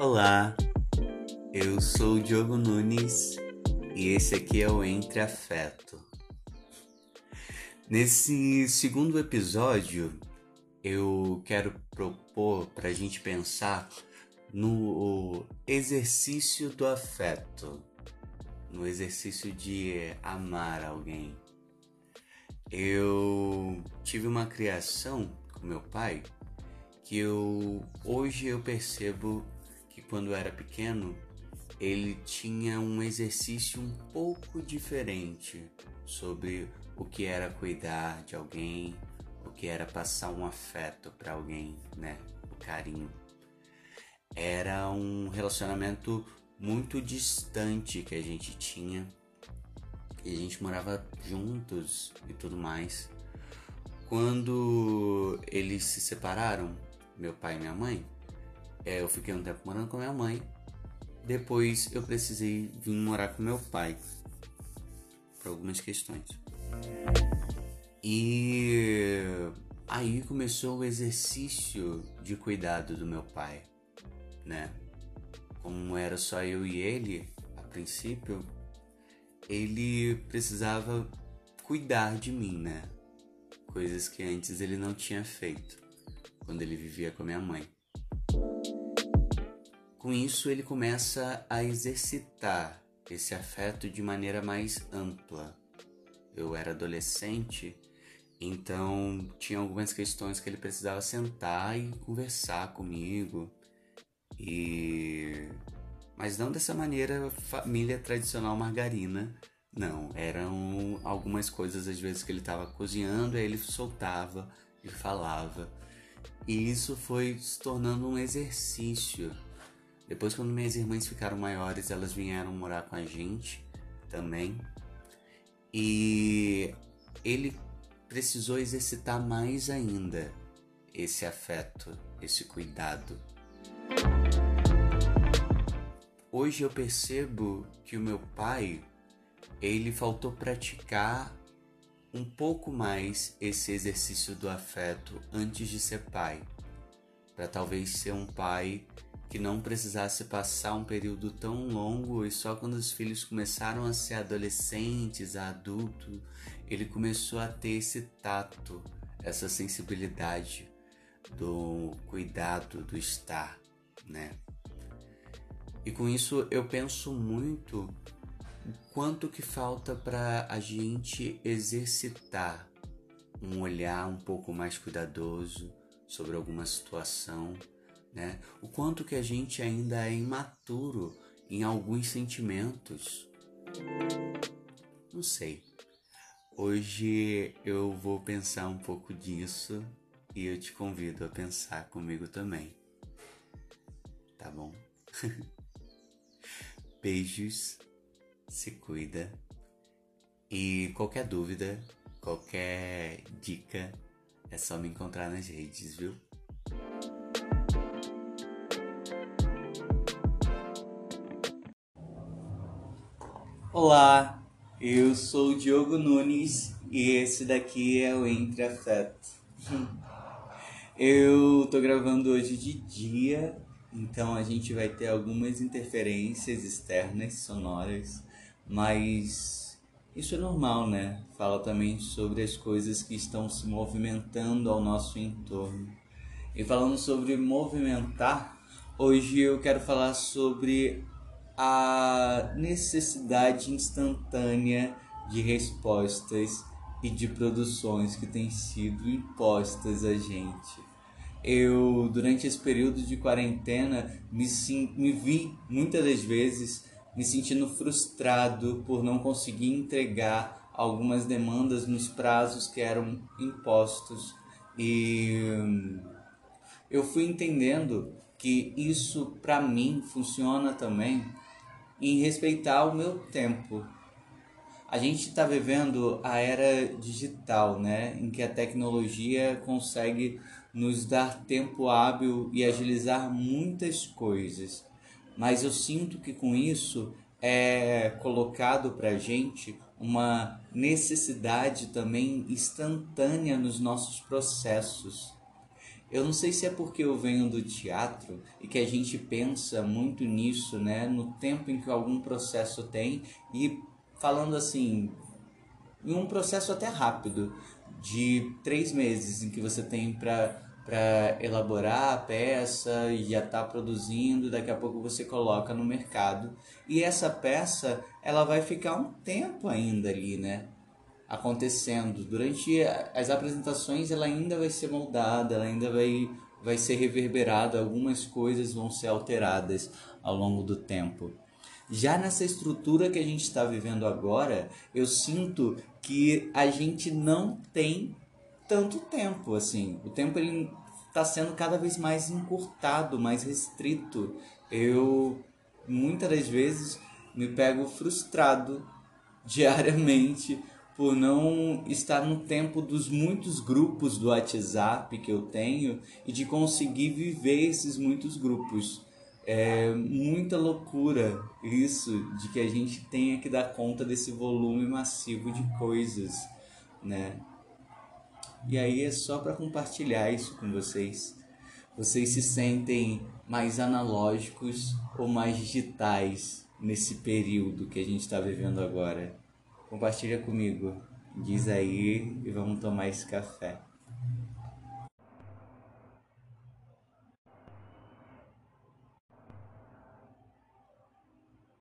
Olá, eu sou o Diogo Nunes e esse aqui é o Entre Afeto. Nesse segundo episódio, eu quero propor para a gente pensar no exercício do afeto, no exercício de amar alguém. Eu tive uma criação com meu pai que eu hoje eu percebo quando era pequeno ele tinha um exercício um pouco diferente sobre o que era cuidar de alguém, o que era passar um afeto para alguém, né? O carinho. Era um relacionamento muito distante que a gente tinha. E a gente morava juntos e tudo mais. Quando eles se separaram, meu pai e minha mãe, é, eu fiquei um tempo morando com minha mãe. Depois eu precisei vir morar com meu pai por algumas questões. E aí começou o exercício de cuidado do meu pai, né? Como era só eu e ele, a princípio, ele precisava cuidar de mim, né? Coisas que antes ele não tinha feito quando ele vivia com a minha mãe. Com isso, ele começa a exercitar esse afeto de maneira mais ampla. Eu era adolescente, então tinha algumas questões que ele precisava sentar e conversar comigo. E mas não dessa maneira família tradicional margarina. Não, eram algumas coisas às vezes que ele estava cozinhando, aí ele soltava e falava. E isso foi se tornando um exercício. Depois, quando minhas irmãs ficaram maiores, elas vieram morar com a gente também. E ele precisou exercitar mais ainda esse afeto, esse cuidado. Hoje eu percebo que o meu pai, ele faltou praticar um pouco mais esse exercício do afeto antes de ser pai, para talvez ser um pai que não precisasse passar um período tão longo e só quando os filhos começaram a ser adolescentes, a adulto, ele começou a ter esse tato, essa sensibilidade do cuidado, do estar, né? E com isso eu penso muito quanto que falta para a gente exercitar um olhar um pouco mais cuidadoso sobre alguma situação, né? O quanto que a gente ainda é imaturo em alguns sentimentos. Não sei. Hoje eu vou pensar um pouco disso e eu te convido a pensar comigo também. Tá bom? Beijos se cuida. E qualquer dúvida, qualquer dica, é só me encontrar nas redes, viu? Olá, eu sou o Diogo Nunes e esse daqui é o Entre Afeto. Eu tô gravando hoje de dia, então a gente vai ter algumas interferências externas sonoras mas isso é normal, né? Fala também sobre as coisas que estão se movimentando ao nosso entorno. E falando sobre movimentar, hoje eu quero falar sobre a necessidade instantânea de respostas e de produções que têm sido impostas a gente. Eu, durante esse período de quarentena, me, me vi muitas das vezes me sentindo frustrado por não conseguir entregar algumas demandas nos prazos que eram impostos e hum, eu fui entendendo que isso para mim funciona também em respeitar o meu tempo. A gente está vivendo a era digital, né, em que a tecnologia consegue nos dar tempo hábil e agilizar muitas coisas mas eu sinto que com isso é colocado para a gente uma necessidade também instantânea nos nossos processos. Eu não sei se é porque eu venho do teatro e que a gente pensa muito nisso, né? No tempo em que algum processo tem e falando assim, em um processo até rápido, de três meses em que você tem para para elaborar a peça e já está produzindo, daqui a pouco você coloca no mercado. E essa peça, ela vai ficar um tempo ainda ali, né? Acontecendo. Durante as apresentações, ela ainda vai ser moldada, ela ainda vai, vai ser reverberada, algumas coisas vão ser alteradas ao longo do tempo. Já nessa estrutura que a gente está vivendo agora, eu sinto que a gente não tem tanto tempo assim. O tempo ele está sendo cada vez mais encurtado, mais restrito. Eu muitas das vezes me pego frustrado diariamente por não estar no tempo dos muitos grupos do WhatsApp que eu tenho e de conseguir viver esses muitos grupos. É muita loucura isso de que a gente tenha que dar conta desse volume massivo de coisas, né? E aí é só para compartilhar isso com vocês. Vocês se sentem mais analógicos ou mais digitais nesse período que a gente está vivendo agora? Compartilha comigo. Diz aí e vamos tomar esse café.